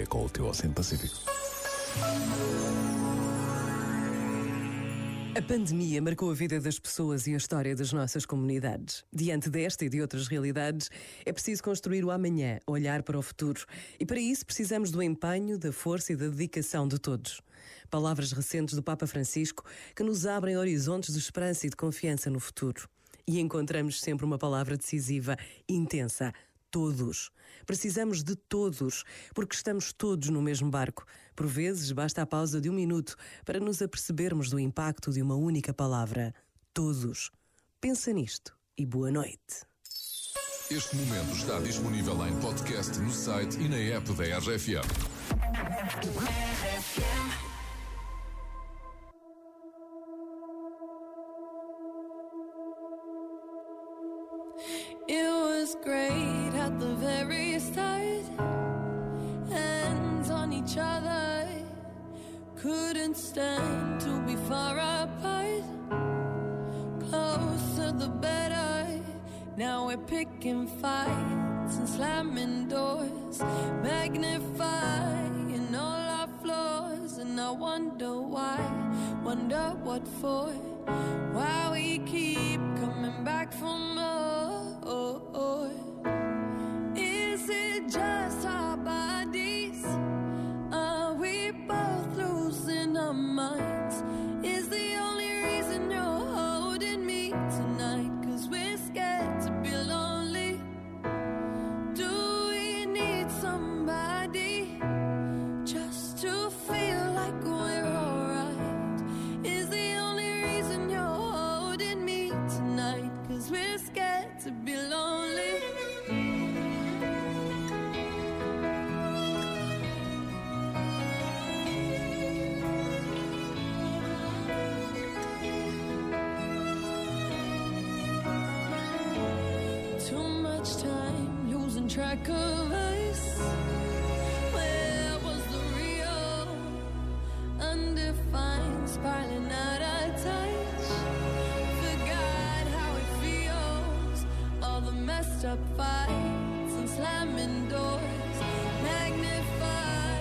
é com o teu Oceano Pacífico. A pandemia marcou a vida das pessoas e a história das nossas comunidades. Diante desta e de outras realidades, é preciso construir o amanhã, olhar para o futuro. E para isso precisamos do empenho, da força e da dedicação de todos. Palavras recentes do Papa Francisco que nos abrem horizontes de esperança e de confiança no futuro. E encontramos sempre uma palavra decisiva, intensa todos. Precisamos de todos, porque estamos todos no mesmo barco. Por vezes, basta a pausa de um minuto para nos apercebermos do impacto de uma única palavra: todos. Pensa nisto e boa noite. Este momento está disponível em podcast no site e na app da RFM. The very start. Hands on each other. Couldn't stand to be far apart. Closer the better. Now we're picking fights and slamming doors. Magnifying all our flaws. And I wonder why. Wonder what for. Why we keep coming back for more. to much time losing track of us. Where was the real? Undefined, spiraling out of touch. Forgot how it feels. All the messed up fights and slamming doors. Magnifying